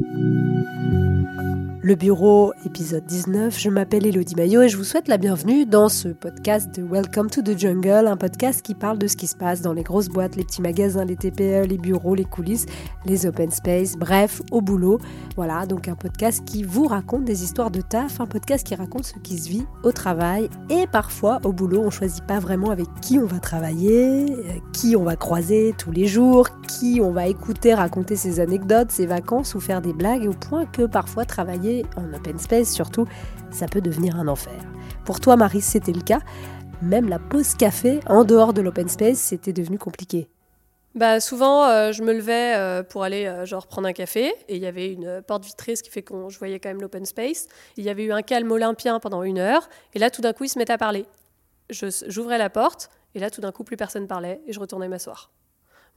you Le Bureau, épisode 19. Je m'appelle Elodie Maillot et je vous souhaite la bienvenue dans ce podcast de Welcome to the Jungle, un podcast qui parle de ce qui se passe dans les grosses boîtes, les petits magasins, les TPE, les bureaux, les coulisses, les open space, bref, au boulot. Voilà, donc un podcast qui vous raconte des histoires de taf, un podcast qui raconte ce qui se vit au travail et parfois au boulot, on choisit pas vraiment avec qui on va travailler, euh, qui on va croiser tous les jours, qui on va écouter raconter ses anecdotes, ses vacances ou faire des blagues au point que parfois travailler en open space surtout, ça peut devenir un enfer. Pour toi, Marie, c'était le cas. Même la pause café en dehors de l'open space, c'était devenu compliqué. Bah souvent, euh, je me levais euh, pour aller euh, genre prendre un café et il y avait une porte vitrée, ce qui fait que je voyais quand même l'open space. Il y avait eu un calme olympien pendant une heure et là tout d'un coup ils se mettaient à parler. J'ouvrais la porte et là tout d'un coup plus personne parlait et je retournais m'asseoir.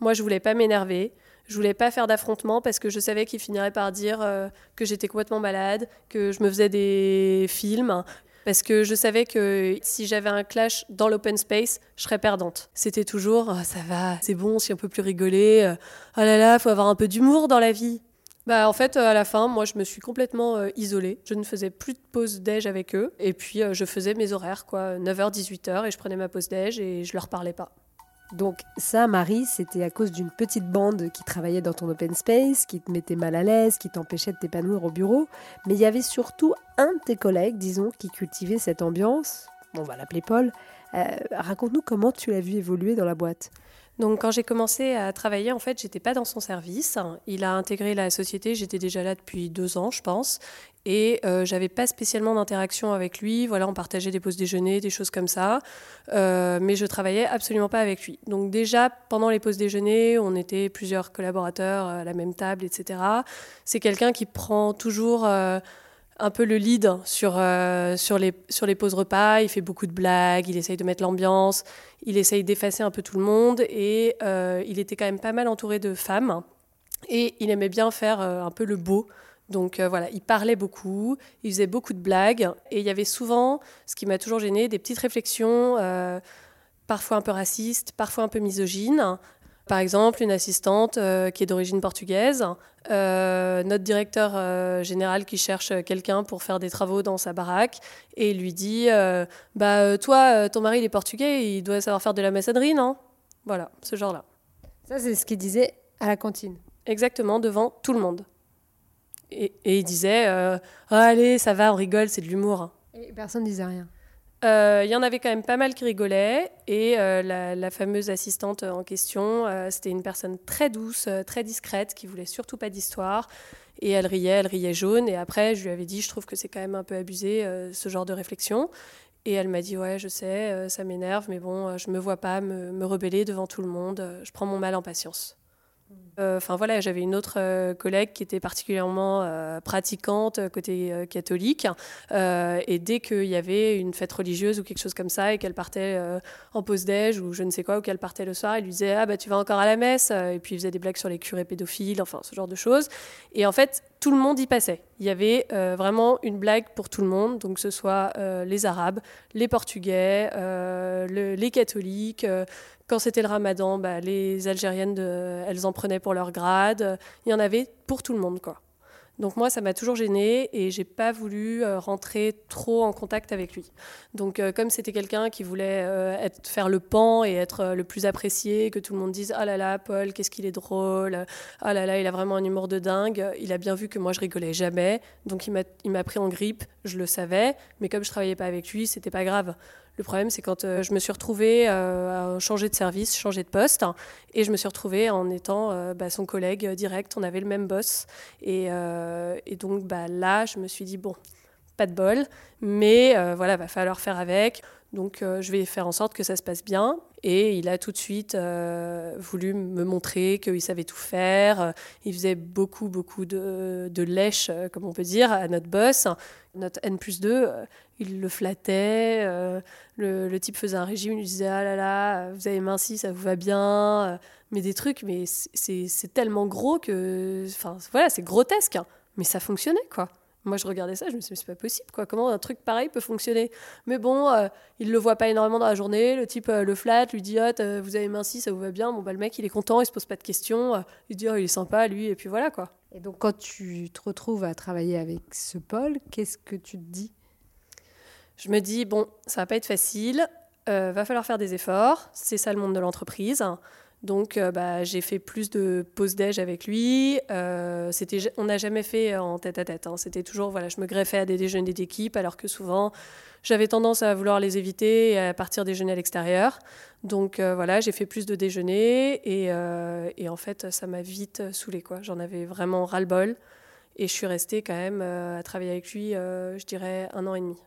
Moi je voulais pas m'énerver, je voulais pas faire d'affrontement parce que je savais qu'il finirait par dire euh, que j'étais complètement malade, que je me faisais des films. Parce que je savais que si j'avais un clash dans l'open space, je serais perdante. C'était toujours oh, ça va, c'est bon, si on peut plus rigoler. Euh, oh là là, faut avoir un peu d'humour dans la vie. Bah en fait, à la fin, moi, je me suis complètement euh, isolée. Je ne faisais plus de pause déj avec eux. Et puis, je faisais mes horaires, quoi, 9h, 18h, et je prenais ma pause déj et je leur parlais pas. Donc ça, Marie, c'était à cause d'une petite bande qui travaillait dans ton open space, qui te mettait mal à l'aise, qui t'empêchait de t'épanouir au bureau. Mais il y avait surtout un de tes collègues, disons, qui cultivait cette ambiance. on va l'appeler Paul. Euh, raconte-nous comment tu l'as vu évoluer dans la boîte. Donc quand j'ai commencé à travailler, en fait, j'étais pas dans son service. Il a intégré la société, j'étais déjà là depuis deux ans, je pense, et euh, j'avais pas spécialement d'interaction avec lui. Voilà, on partageait des pauses déjeuner, des choses comme ça, euh, mais je travaillais absolument pas avec lui. Donc déjà pendant les pauses déjeuner, on était plusieurs collaborateurs à la même table, etc. C'est quelqu'un qui prend toujours euh, un peu le lead sur, euh, sur, les, sur les pauses repas. Il fait beaucoup de blagues, il essaye de mettre l'ambiance, il essaye d'effacer un peu tout le monde. Et euh, il était quand même pas mal entouré de femmes. Et il aimait bien faire euh, un peu le beau. Donc voilà, il parlait beaucoup, il faisait beaucoup de blagues. Et il y avait souvent, ce qui m'a toujours gêné, des petites réflexions, parfois un peu racistes, parfois un peu misogynes, par exemple, une assistante euh, qui est d'origine portugaise, euh, notre directeur euh, général qui cherche quelqu'un pour faire des travaux dans sa baraque et lui dit Bah, toi, ton mari, il est portugais, il doit savoir faire de la maçonnerie, non? Voilà, ce genre-là. Ça, c'est ce qu'il disait à la cantine. Exactement, devant tout le monde. Et, il disait Allez, ça va, on rigole, c'est de l'humour. Et personne ne disait rien. Il euh, y en avait quand même pas mal qui rigolaient. Et euh, la, fameuse assistante en question, euh, c'était une personne très douce, très discrète, qui voulait surtout pas d'histoire. Et elle riait, elle riait jaune. Et après, je lui avais dit, je trouve que c'est quand même un peu abusé, ce genre de réflexion. Et elle m'a dit, ouais, je sais, ça m'énerve, mais bon, je me vois pas me, me rebeller devant tout le monde. je prends mon mal en patience. Euh, enfin voilà, j'avais une autre euh, collègue qui était particulièrement euh, pratiquante côté catholique. et dès qu'il y avait une fête religieuse ou quelque chose comme ça, et qu'elle partait en pause déj ou je ne sais quoi, ou qu'elle partait le soir, il lui disait ah bah tu vas encore à la messe. Et puis il faisait des blagues sur les curés pédophiles, enfin ce genre de choses. Et en fait, tout le monde y passait. Il y avait vraiment une blague pour tout le monde, donc que ce soit les Arabes, les Portugais, les catholiques, quand c'était le ramadan, bah, les Algériennes, elles en prenaient pour leur grade. Il y en avait pour tout le monde, quoi. Donc moi, ça m'a toujours gênée et j'ai pas voulu euh, rentrer trop en contact avec lui. Donc euh, comme c'était quelqu'un qui voulait euh, être, faire le pan et être le plus apprécié, que tout le monde dise ah là là Paul, qu'est-ce qu'il est drôle, ah là là il a vraiment un humour de dingue. Il a bien vu que moi je rigolais jamais, donc il m'a il m'a pris en grippe, je le savais, mais comme je travaillais pas avec lui, c'était pas grave. Le problème, c'est quand euh, je me suis retrouvée euh, à changer de service, changer de poste, et je me suis retrouvée en étant euh, bah, son collègue direct. On avait le même boss. Et, donc bah, là, je me suis dit, bon, pas de bol, mais voilà, va falloir faire avec. Donc je vais faire en sorte que ça se passe bien. Et il a tout de suite voulu me montrer qu'il savait tout faire. Il faisait beaucoup, beaucoup de, de lèche, comme on peut dire, à notre boss. Notre N plus 2, il le flattait. Euh, le, type faisait un régime, il lui disait Ah là là, vous avez minci, ça vous va bien. Euh, mais des trucs, mais c'est tellement gros que. Enfin, voilà, c'est grotesque. Hein. Mais ça fonctionnait, quoi. Moi, je regardais ça, je me suis dit, c'est pas possible, quoi. Comment un truc pareil peut fonctionner? Mais bon, euh, il le voit pas énormément dans la journée. Le type le flatte, lui dit, ah, vous avez minci, ça vous va bien. Bon, bah, le mec, il est content, il se pose pas de questions. il dit, oh, il est sympa, lui, et puis voilà, quoi. Et donc quand tu te retrouves à travailler avec ce Paul, qu'est-ce que tu te dis? Je me dis, bon, ça va pas être facile, euh, va falloir faire des efforts, c'est ça le monde de l'entreprise. Donc, euh, bah, j'ai fait plus de pause déj avec lui. Euh, c'était, on n'a jamais fait en tête à tête. Hein. C'était toujours, voilà, je me greffais à des déjeuners d'équipe, alors que souvent, j'avais tendance à vouloir les éviter et à partir déjeuner à l'extérieur. Donc, euh, voilà, j'ai fait plus de déjeuners et, et en fait, ça m'a vite saoulé, quoi. J'en avais vraiment ras-le-bol et je suis restée quand même à travailler avec lui, je dirais, un an et demi.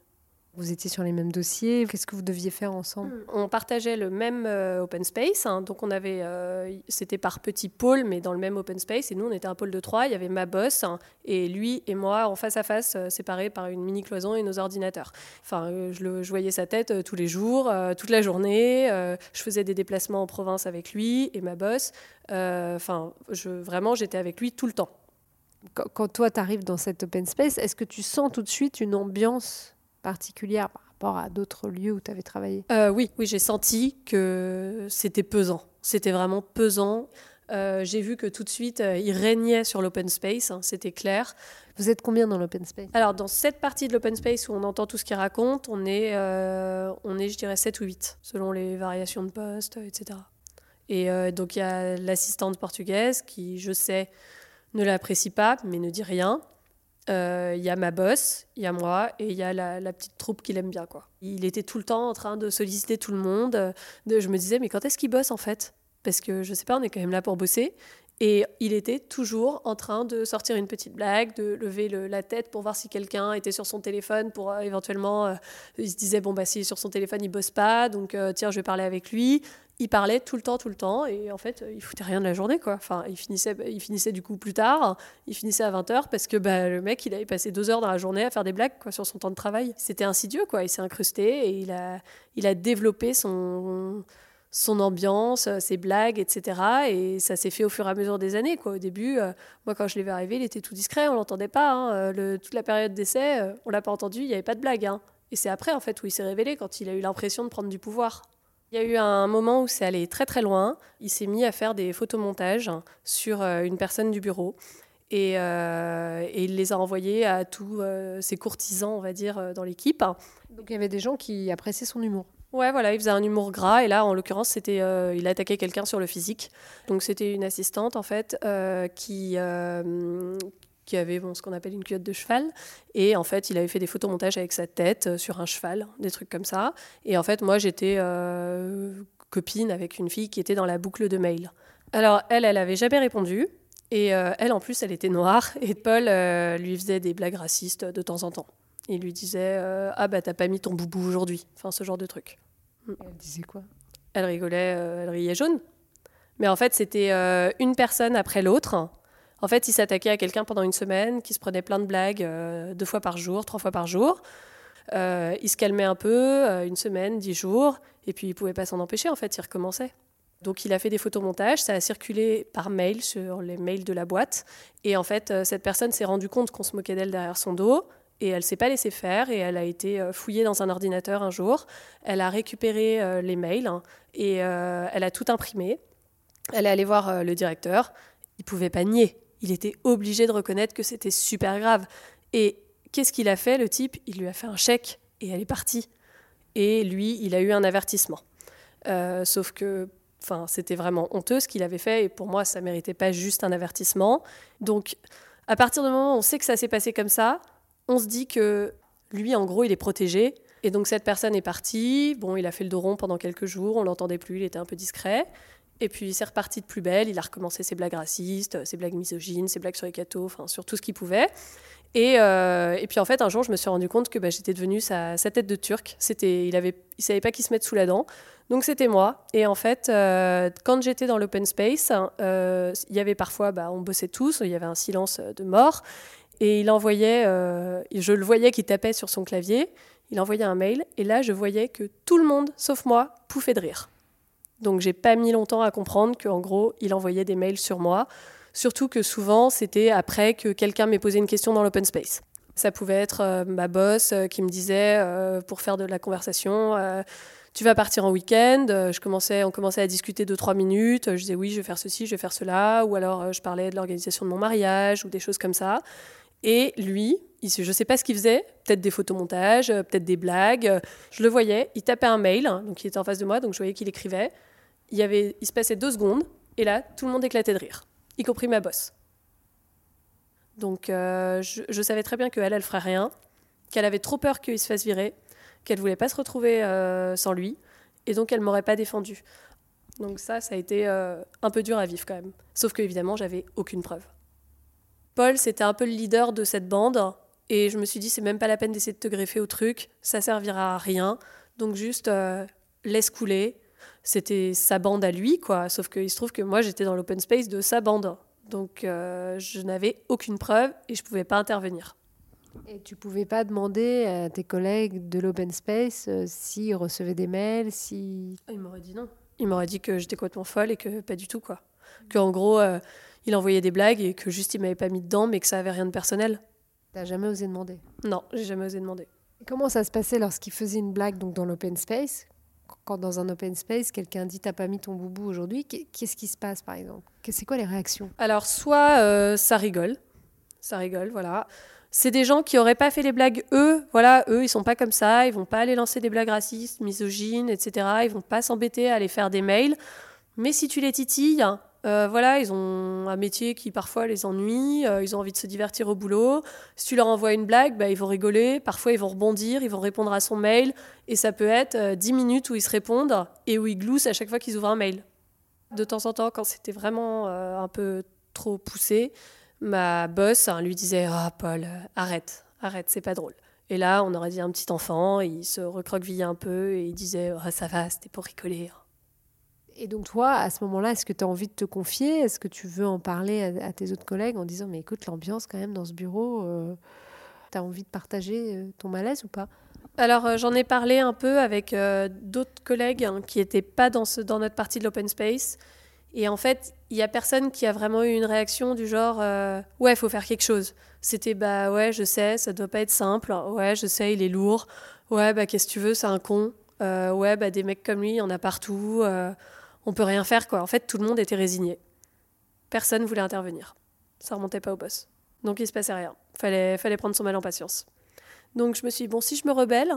Vous étiez sur les mêmes dossiers. Qu'est-ce que vous deviez faire ensemble? On partageait le même euh, open space. Hein. donc on avait, euh, c'était par petits pôles, mais dans le même open space. Et nous, on était un pôle de trois. Il y avait ma boss hein, et lui et moi en face à face, euh, séparés par une mini cloison et nos ordinateurs. Enfin, je, le, voyais sa tête tous les jours, toute la journée. je faisais des déplacements en province avec lui et ma boss. Enfin, je, vraiment, j'étais avec lui tout le temps. Quand, toi, tu arrives dans cet open space, est-ce que tu sens tout de suite une ambiance particulière par rapport à d'autres lieux où tu avais travaillé? Euh, Oui, oui j'ai senti que c'était pesant. C'était vraiment pesant. Euh, j'ai vu que tout de suite, euh, il régnait sur l'open space, hein, c'était clair. Vous êtes combien dans l'open space? Alors, dans cette partie de l'open space où on entend tout ce qu'il raconte, on est, on est, je dirais, 7 ou 8, selon les variations de poste, etc. Et donc, il y a l'assistante portugaise qui, je sais, ne l'apprécie pas, mais ne dit rien. Il euh, y a ma boss, il y a moi et il y a la, petite troupe qu'il aime bien. Quoi. Il était tout le temps en train de solliciter tout le monde. De, je me disais, mais quand est-ce qu'il bosse en fait? Parce que je sais pas, on est quand même là pour bosser. Et il était toujours en train de sortir une petite blague, de lever la tête pour voir si quelqu'un était sur son téléphone, pour euh, éventuellement, euh, il se disait, bon, bah, si sur son téléphone, il bosse pas, donc tiens, je vais parler avec lui il parlait tout le temps, tout le temps, et en fait, il foutait rien de la journée, quoi. Enfin, il finissait, il finissait du coup plus tard, il finissait à 20h, parce que bah, le mec, il avait passé deux heures dans la journée à faire des blagues, quoi, sur son temps de travail. C'était insidieux, quoi, il s'est incrusté, et il a, il a développé son, son ambiance, ses blagues, etc. Et ça s'est fait au fur et à mesure des années, quoi. Au début, euh, moi, quand je l'ai vu arriver, il était tout discret, on l'entendait pas, hein. euh, toute la période d'essai, euh, on l'a pas entendu, il n'y avait pas de blague, hein. Et c'est après, en fait, où il s'est révélé, quand il a eu l'impression de prendre du pouvoir. Il y a eu un moment où c'est allé très très loin. Il s'est mis à faire des photomontages sur euh, une personne du bureau. Et, euh, et, il les a envoyés à tous euh, ses courtisans, on va dire, dans l'équipe. Donc il y avait des gens qui appréciaient son humour. Ouais, voilà, il faisait un humour gras et là, en l'occurrence, c'était, il attaquait quelqu'un sur le physique. Donc c'était une assistante en fait qui qui avait bon, ce qu'on appelle une culotte de cheval. Et en fait, il avait fait des photomontages avec sa tête euh, sur un cheval, des trucs comme ça. Et en fait, moi, j'étais euh, copine avec une fille qui était dans la boucle de mail. Alors, elle, elle avait jamais répondu. Et euh, elle, en plus, elle était noire. Et Paul lui faisait des blagues racistes de temps en temps. Il lui disait Ah, bah, t'as pas mis ton boubou aujourd'hui. Enfin, ce genre de truc. elle disait quoi? Elle rigolait, elle riait jaune. Mais en fait, c'était une personne après l'autre. En fait, il s'attaquait à quelqu'un pendant une semaine, qui se prenait plein de blagues euh, deux fois par jour, trois fois par jour. Euh, il se calmait un peu, euh, une semaine, dix jours, et puis il pouvait pas s'en empêcher, en fait, il recommençait. Donc il a fait des photomontages, ça a circulé par mail sur les mails de la boîte, et en fait, cette personne s'est rendue compte qu'on se moquait d'elle derrière son dos, et elle s'est pas laissée faire, et elle a été fouillée dans un ordinateur un jour, elle a récupéré les mails, hein, et elle a tout imprimé, elle est allée voir le directeur, il pouvait pas nier, il était obligé de reconnaître que c'était super grave. Et qu'est-ce qu'il a fait, le type? Il lui a fait un chèque et elle est partie. Et lui, il a eu un avertissement. Euh, sauf que enfin, c'était vraiment honteux ce qu'il avait fait et pour moi, ça méritait pas juste un avertissement. Donc, à partir du moment où on sait que ça s'est passé comme ça, on se dit que lui, en gros, il est protégé. Et donc, cette personne est partie. Bon, il a fait le dos rond pendant quelques jours, on l'entendait plus, il était un peu discret. Et puis c'est reparti de plus belle, il a recommencé ses blagues racistes, ses blagues misogynes, ses blagues sur les cathos, enfin sur tout ce qu'il pouvait. Et, euh, et, puis en fait, un jour, je me suis rendu compte que bah, j'étais devenue sa, tête de turc. Il avait, il savait pas qui se mettre sous la dent. Donc c'était moi. Et en fait, euh, quand j'étais dans l'open space, euh, il y avait parfois, bah, on bossait tous, il y avait un silence de mort. Et il envoyait, je le voyais qui tapait sur son clavier. Il envoyait un mail. Et là, je voyais que tout le monde, sauf moi, pouffait de rire. Donc j'ai pas mis longtemps à comprendre qu'en gros, il envoyait des mails sur moi. Surtout que souvent, c'était après que quelqu'un m'ait posé une question dans l'open space. Ça pouvait être euh, ma boss euh, qui me disait, euh, pour faire de la conversation, tu vas partir en week-end. Je commençais, on commençait à discuter deux, trois minutes. Je disais oui, je vais faire ceci, je vais faire cela. Ou alors je parlais de l'organisation de mon mariage ou des choses comme ça. Et lui, je ne sais pas ce qu'il faisait, peut-être des photomontages, peut-être des blagues. Je le voyais, il tapait un mail, hein, donc il était en face de moi, donc je voyais qu'il écrivait. Il, y avait, se passait deux secondes, et là, tout le monde éclatait de rire, y compris ma bosse. Donc euh, je, savais très bien qu'elle, elle ferait rien, qu'elle avait trop peur qu'il se fasse virer, qu'elle voulait pas se retrouver euh, sans lui, et donc elle m'aurait pas défendu. Donc ça, ça a été euh, un peu dur à vivre quand même. Sauf que évidemment, j'avais aucune preuve. Paul, c'était un peu le leader de cette bande. Et je me suis dit, c'est même pas la peine d'essayer de te greffer au truc, ça servira à rien. Donc juste laisse couler. C'était sa bande à lui, quoi. Sauf qu'il se trouve que moi, j'étais dans l'open space de sa bande. Donc euh, je n'avais aucune preuve et je pouvais pas intervenir. Et tu pouvais pas demander à tes collègues de l'open space euh, s'ils recevaient des mails, si... Ah, il m'aurait dit non. Il m'aurait dit que j'étais complètement folle et que pas du tout, quoi. Que en gros, il envoyait des blagues et que juste il m'avait pas mis dedans, mais que ça avait rien de personnel. T'as jamais osé demander? Non, j'ai jamais osé demander. comment ça se passait lorsqu'il faisait une blague donc dans l'open space? Quand dans un open space, quelqu'un dit t'as pas mis ton boubou aujourd'hui, qu'est-ce qui se passe par exemple? C'est quoi les réactions? Alors soit euh, ça rigole, ça rigole, voilà. C'est des gens qui auraient pas fait les blagues eux, voilà, eux ils sont pas comme ça, ils vont pas aller lancer des blagues racistes, misogynes, etc. Ils vont pas s'embêter à aller faire des mails. Mais si tu les titilles, euh, voilà, ils ont un métier qui parfois les ennuie, euh, ils ont envie de se divertir au boulot. Si tu leur envoies une blague, bah, ils vont rigoler, parfois ils vont rebondir, ils vont répondre à son mail, et ça peut être euh, dix 10 minutes où ils se répondent et où ils gloussent à chaque fois qu'ils ouvrent un mail. De temps en temps, quand c'était vraiment un peu trop poussé, ma boss hein, lui disait Ah, Paul, arrête, arrête, c'est pas drôle. Et là, on aurait dit un petit enfant, il se recroquevillait un peu et il disait oh, Ça va, c'était pour rigoler. Hein. Et donc toi, à ce moment-là, est-ce que tu as envie de te confier? Est-ce que tu veux en parler à, tes autres collègues en disant, mais écoute, l'ambiance quand même dans ce bureau, euh, tu as envie de partager euh, ton malaise ou pas? Alors euh, j'en ai parlé un peu avec d'autres collègues hein, qui n'étaient pas dans, notre partie de l'open space. Et en fait, il y a personne qui a vraiment eu une réaction du genre ouais, il faut faire quelque chose. C'était bah ouais, je sais, ça doit pas être simple. Ouais, je sais, il est lourd. Ouais, bah qu'est-ce que tu veux, c'est un con. ouais, bah des mecs comme lui, il y en a partout on peut rien faire quoi. En fait, tout le monde était résigné. Personne voulait intervenir. Ça remontait pas au boss. Donc il se passait rien. Fallait, fallait prendre son mal en patience. Donc je me suis dit, bon, si je me rebelle,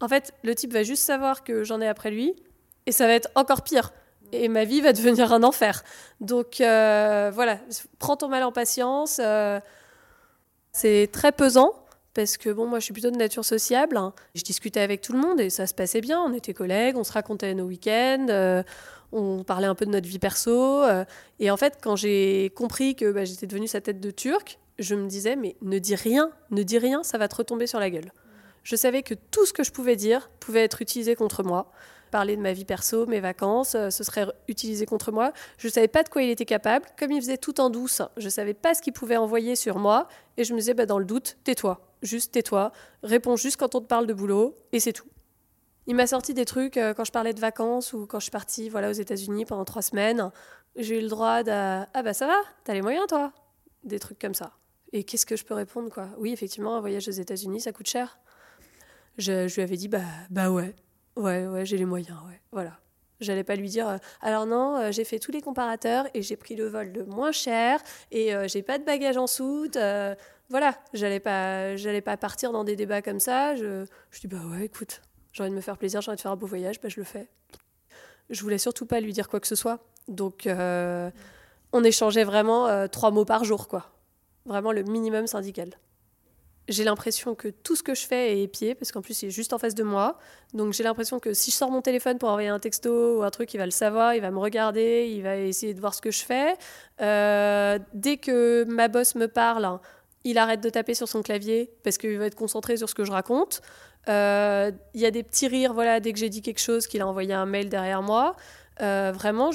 en fait, le type va juste savoir que j'en ai après lui, et ça va être encore pire. Et ma vie va devenir un enfer. Donc euh, voilà, prends ton mal en patience. Euh, c'est très pesant, parce que bon, moi je suis plutôt de nature sociable. Je discutais avec tout le monde et ça se passait bien. On était collègues, on se racontait nos week-ends, euh, on parlait un peu de notre vie perso. Euh, et en fait, quand j'ai compris que bah, j'étais devenue sa tête de turc, je me disais, mais ne dis rien, ne dis rien, ça va te retomber sur la gueule. Je savais que tout ce que je pouvais dire pouvait être utilisé contre moi. Parler de ma vie perso, mes vacances, euh, ce serait utilisé contre moi. Je ne savais pas de quoi il était capable. Comme il faisait tout en douce, je ne savais pas ce qu'il pouvait envoyer sur moi. Et je me disais, bah, dans le doute, tais-toi. Juste tais-toi. Réponds juste quand on te parle de boulot. Et c'est tout. Il m'a sorti des trucs euh, quand je parlais de vacances ou quand je suis partie voilà, aux États-Unis pendant trois semaines. J'ai eu le droit de Ah bah ça va, t'as les moyens toi? Des trucs comme ça. Et qu'est-ce que je peux répondre quoi? Oui, effectivement, un voyage aux États-Unis, ça coûte cher. Je, je, lui avais dit Bah, bah ouais, ouais, ouais, j'ai les moyens, ouais, voilà. J'allais pas lui dire euh, alors non, euh, j'ai fait tous les comparateurs et j'ai pris le vol le moins cher et j'ai pas de bagages en soute. voilà, j'allais pas, j'allais pas partir dans des débats comme ça. Je, je dis bah ouais, écoute, j'ai envie de me faire plaisir, j'ai envie de faire un beau voyage, bah, je le fais. Je voulais surtout pas lui dire quoi que ce soit. Donc, euh, on échangeait vraiment euh, trois mots par jour, quoi. Vraiment le minimum syndical. J'ai l'impression que tout ce que je fais est épié, parce qu'en plus, il est juste en face de moi. Donc, j'ai l'impression que si je sors mon téléphone pour envoyer un texto ou un truc, il va le savoir, il va me regarder, il va essayer de voir ce que je fais. Euh, dès que ma boss me parle, il arrête de taper sur son clavier parce qu'il va être concentré sur ce que je raconte. Euh, il y a des petits rires, voilà, dès que j'ai dit quelque chose, qu'il a envoyé un mail derrière moi. Euh, vraiment,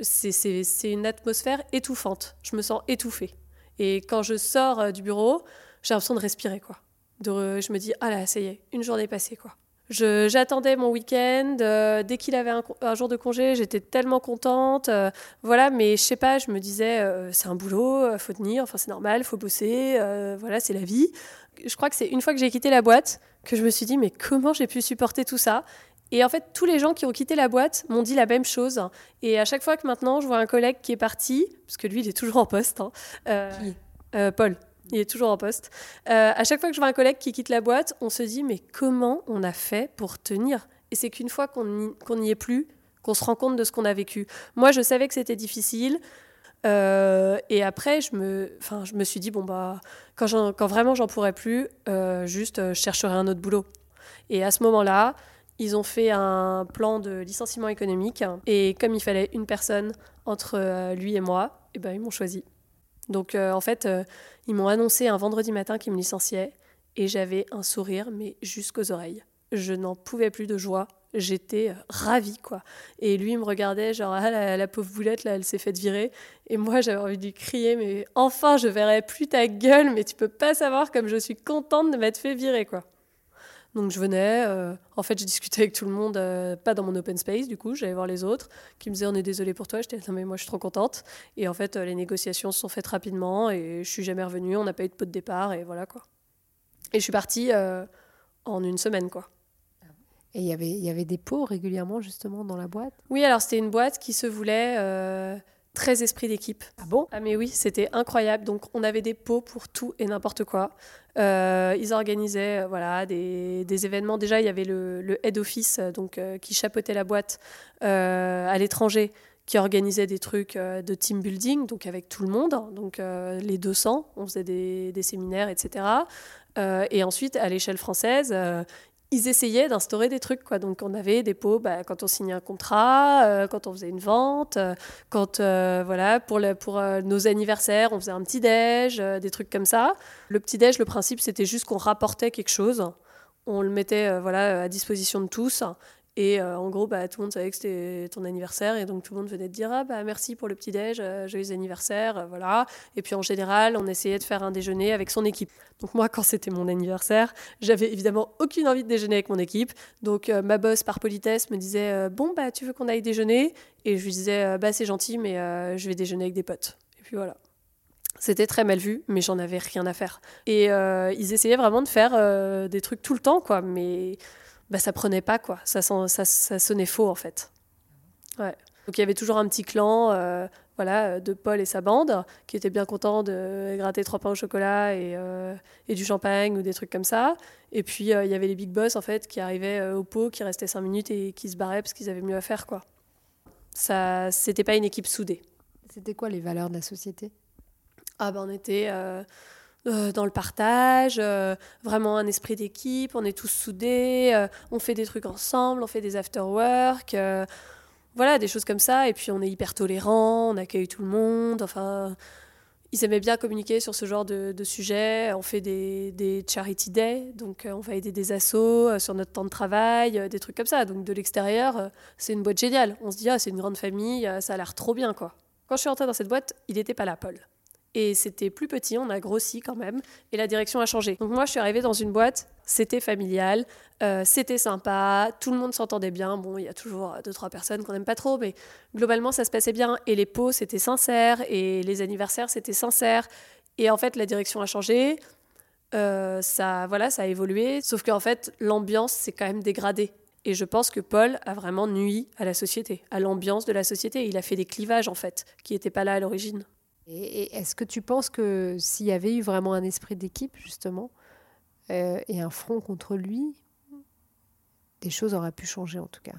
c'est une atmosphère étouffante. Je me sens étouffée. Et quand je sors du bureau, j'ai l'impression de respirer, quoi. De, je me dis, ah là, ça y est, une journée passée, quoi. J'attendais mon week-end. dès qu'il avait un, jour de congé, j'étais tellement contente. voilà, mais je sais pas, je me disais, c'est un boulot, faut tenir, enfin c'est normal, faut bosser, voilà, c'est la vie. Je crois que c'est une fois que j'ai quitté la boîte que je me suis dit, mais comment j'ai pu supporter tout ça? Et en fait, tous les gens qui ont quitté la boîte m'ont dit la même chose. Et à chaque fois que maintenant je vois un collègue qui est parti, parce que lui, il est toujours en poste, hein, euh, euh, Paul, il est toujours en poste. Euh, à chaque fois que je vois un collègue qui quitte la boîte, on se dit mais comment on a fait pour tenir? Et c'est qu'une fois qu'on n'y est plus, qu'on se rend compte de ce qu'on a vécu. Moi, je savais que c'était difficile. et après, je me, enfin, je me suis dit, bon, bah, quand, vraiment j'en pourrais plus, juste, je chercherai un autre boulot. Et à ce moment-là, ils ont fait un plan de licenciement économique et comme il fallait une personne entre euh, lui et moi, et eh ben, ils m'ont choisi. Donc euh, en fait, euh, ils m'ont annoncé un vendredi matin qu'ils me licenciaient et j'avais un sourire mais jusqu'aux oreilles. Je n'en pouvais plus de joie. J'étais ravie quoi. Et lui il me regardait genre ah la, pauvre boulette là elle s'est faite virer et moi j'avais envie de lui crier mais enfin je verrai plus ta gueule mais tu peux pas savoir comme je suis contente de m'être fait virer quoi. Donc je venais, euh, en fait, j'ai discuté avec tout le monde, euh, pas dans mon open space, du coup, j'allais voir les autres, qui me disaient on est désolé pour toi. J'étais non, mais moi je suis trop contente. Et en fait, euh, les négociations se sont faites rapidement et je suis jamais revenue, on n'a pas eu de pot de départ et voilà quoi. Et je suis partie en une semaine quoi. Et y il y avait des pots régulièrement justement dans la boîte? Oui, alors c'était une boîte qui se voulait très esprit d'équipe. Ah bon? Ah mais oui, c'était incroyable. Donc on avait des pots pour tout et n'importe quoi. Euh, ils organisaient euh, voilà des, des, événements. Déjà, il y avait le, le head office euh, donc qui chapeautait la boîte à l'étranger, qui organisait des trucs de team building, donc avec tout le monde, donc les 200, on faisait des, des séminaires, etc. et ensuite, à l'échelle française, ils essayaient d'instaurer des trucs. Quoi. Donc on avait des pots bah, quand on signait un contrat, euh, quand on faisait une vente, euh, quand euh, voilà, pour, pour nos anniversaires, on faisait un petit déj, des trucs comme ça. Le petit déj, le principe, c'était juste qu'on rapportait quelque chose. On le mettait voilà, à disposition de tous et euh, en gros, bah, tout le monde savait que c'était ton anniversaire et donc tout le monde venait te dire ah, bah, merci pour le petit-déj, euh, joyeux anniversaire, euh, voilà. Et puis en général, on essayait de faire un déjeuner avec son équipe. Donc moi, quand c'était mon anniversaire, j'avais évidemment aucune envie de déjeuner avec mon équipe. Donc ma boss, par politesse, me disait bon, bah, tu veux qu'on aille déjeuner? Et je lui disais c'est gentil, mais je vais déjeuner avec des potes. Et puis voilà. C'était très mal vu, mais j'en avais rien à faire. Et ils essayaient vraiment de faire des trucs tout le temps, quoi. Mais bah, ça prenait pas, quoi. Ça, ça, ça, sonnait faux, en fait. Ouais. Donc il y avait toujours un petit clan euh, voilà, de Paul et sa bande qui étaient bien contents de gratter trois pains au chocolat et, euh, et du champagne ou des trucs comme ça. Et puis euh, il y avait les big boss en fait qui arrivaient au pot, qui restaient cinq minutes et qui se barraient parce qu'ils avaient mieux à faire. quoi. Ça, c'était pas une équipe soudée. C'était quoi les valeurs de la société? Ah ben on était euh, dans le partage, euh, vraiment un esprit d'équipe, on est tous soudés, euh, on fait des trucs ensemble, on fait des after-work, voilà, des choses comme ça. Et puis on est hyper tolérant, on accueille tout le monde. Enfin, ils aimaient bien communiquer sur ce genre de, de sujet. On fait des, des, charity days, donc on va aider des assos sur notre temps de travail, des trucs comme ça. Donc de l'extérieur, c'est une boîte géniale. On se dit, ah, c'est une grande famille, ça a l'air trop bien, quoi. Quand je suis entrée dans cette boîte, il n'était pas là, Paul et c'était plus petit, on a grossi quand même, et la direction a changé. Donc moi, je suis arrivée dans une boîte, c'était familial, euh, c'était sympa, tout le monde s'entendait bien. Bon, il y a toujours deux, trois personnes qu'on n'aime pas trop, mais globalement, ça se passait bien. Et les pots, c'était sincère, et les anniversaires, c'était sincère. Et en fait, la direction a changé, euh, ça, voilà, ça a évolué, sauf qu'en fait, l'ambiance s'est quand même dégradée. Et je pense que Paul a vraiment nui à la société, à l'ambiance de la société. Il a fait des clivages, en fait, qui n'étaient pas là à l'origine. Et, est-ce que tu penses que s'il y avait eu vraiment un esprit d'équipe, justement, euh, et un front contre lui, des choses auraient pu changer en tout cas?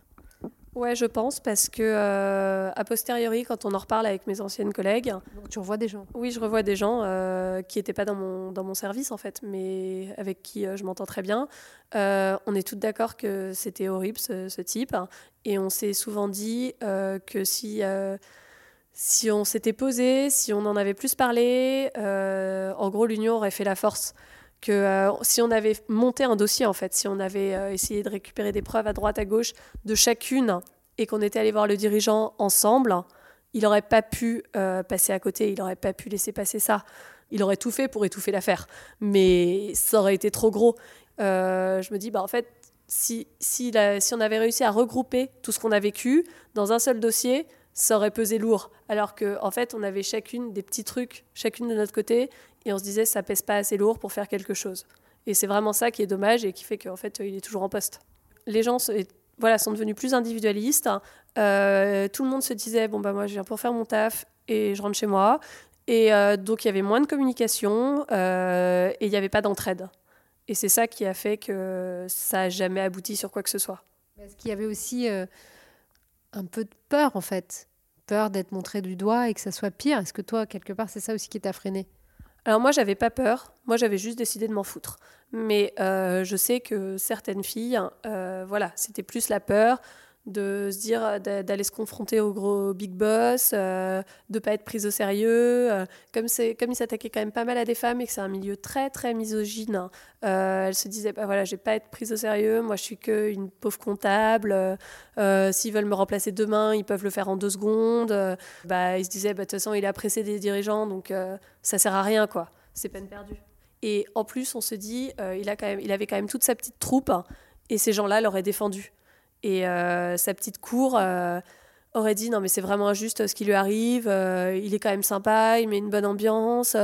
Ouais, je pense, parce que euh, a posteriori, quand on en reparle avec mes anciennes collègues. tu revois des gens? Oui, je revois des gens euh, qui n'étaient pas dans mon, dans mon service, en fait, mais avec qui je m'entends très bien. on est toutes d'accord que c'était horrible, ce, ce, type. Et on s'est souvent dit que si si on s'était posé, si on en avait plus parlé, euh, en gros, l'Union aurait fait la force. Que euh, si on avait monté un dossier, en fait, si on avait euh, essayé de récupérer des preuves à droite, à gauche de chacune et qu'on était allé voir le dirigeant ensemble, il n'aurait pas pu passer à côté, il n'aurait pas pu laisser passer ça. Il aurait tout fait pour étouffer l'affaire. Mais ça aurait été trop gros. je me dis, bah, en fait, si, si, si on avait réussi à regrouper tout ce qu'on a vécu dans un seul dossier, ça aurait pesé lourd. Alors qu'en en fait, on avait chacune des petits trucs, chacune de notre côté, et on se disait ça pèse pas assez lourd pour faire quelque chose. Et c'est vraiment ça qui est dommage et qui fait qu'en fait, il est toujours en poste. Les gens voilà, sont devenus plus individualistes. Euh, tout le monde se disait bon bah moi je viens pour faire mon taf et je rentre chez moi. Et donc il y avait moins de communication et il n'y avait pas d'entraide. Et c'est ça qui a fait que ça n'a jamais abouti sur quoi que ce soit. Est-ce qu'il y avait aussi un peu de peur en fait? Peur d'être montré du doigt et que ça soit pire? Est-ce que toi, quelque part, c'est ça aussi qui t'a freiné? Alors moi, j'avais pas peur. Moi, j'avais juste décidé de m'en foutre. Mais euh, je sais que certaines filles, euh, voilà, c'était plus la peur de se dire d'aller se confronter au gros big boss, euh, de pas être prise au sérieux. Euh, comme c'est comme il s'attaquait quand même pas mal à des femmes et que c'est un milieu très très misogyne, euh, elle se disait bah voilà, vais pas être prise au sérieux. Moi, je suis que une pauvre comptable. Euh, s'ils veulent me remplacer demain, ils peuvent le faire en deux secondes. bah, ils se disaient bah, de toute façon, il a pressé des dirigeants, donc ça sert à rien quoi. C'est peine perdue. Et en plus, on se dit, il a quand même, il avait quand même toute sa petite troupe et ces gens-là l'auraient défendu. Et euh, sa petite cour euh, aurait dit non mais c'est vraiment injuste ce qui lui arrive, euh, il est quand même sympa, il met une bonne ambiance,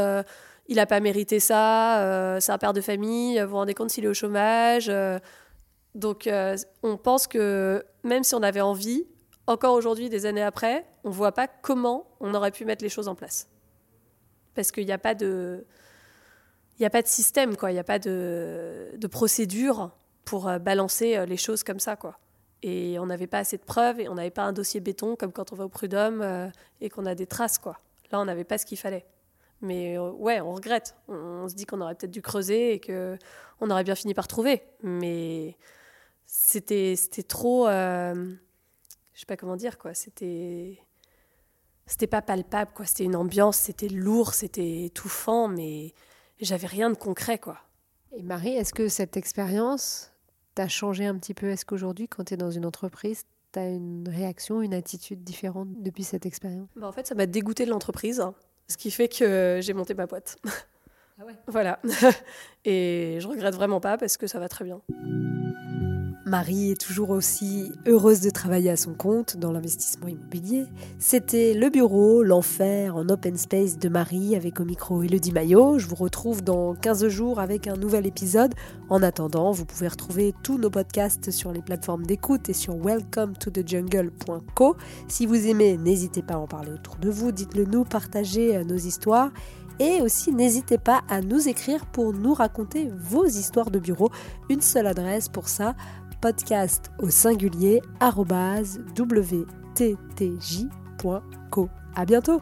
il n'a pas mérité ça, c'est un père de famille, vous vous rendez compte s'il est au chômage. donc on pense que même si on avait envie, encore aujourd'hui, des années après, on ne voit pas comment on aurait pu mettre les choses en place. Parce qu'il n'y a pas de... Il n'y a pas de système, quoi. Il n'y a pas de, de procédure pour balancer les choses comme ça, quoi et on n'avait pas assez de preuves et on n'avait pas un dossier béton comme quand on va au prud'homme euh, et qu'on a des traces quoi. Là, on n'avait pas ce qu'il fallait. Mais euh, ouais, on regrette. On, se dit qu'on aurait peut-être dû creuser et que on aurait bien fini par trouver. Mais c'était c'était trop, euh, je sais pas comment dire quoi. C'était c'était pas palpable quoi. C'était une ambiance, c'était lourd, c'était étouffant, mais j'avais rien de concret quoi. Et Marie, est-ce que cette expérience t'as changé un petit peu? Est-ce qu'aujourd'hui, quand tu es dans une entreprise, tu as une réaction, une attitude différente depuis cette expérience? Bah En fait, ça m'a dégoûté de l'entreprise, ce qui fait que j'ai monté ma boîte. Ah ouais? voilà. Et je regrette vraiment pas parce que ça va très bien. Marie est toujours aussi heureuse de travailler à son compte dans l'investissement immobilier. C'était le bureau, l'enfer en open space de Marie avec au micro Elodie Maillot. Je vous retrouve dans 15 jours avec un nouvel épisode. En attendant, vous pouvez retrouver tous nos podcasts sur les plateformes d'écoute et sur welcome to the jungle.co. Si vous aimez, n'hésitez pas à en parler autour de vous, dites-le nous, partagez euh, nos histoires. Et aussi, n'hésitez pas à nous écrire pour nous raconter vos histoires de bureau. Une seule adresse pour ça, podcast au singulier wttj.co. À bientôt!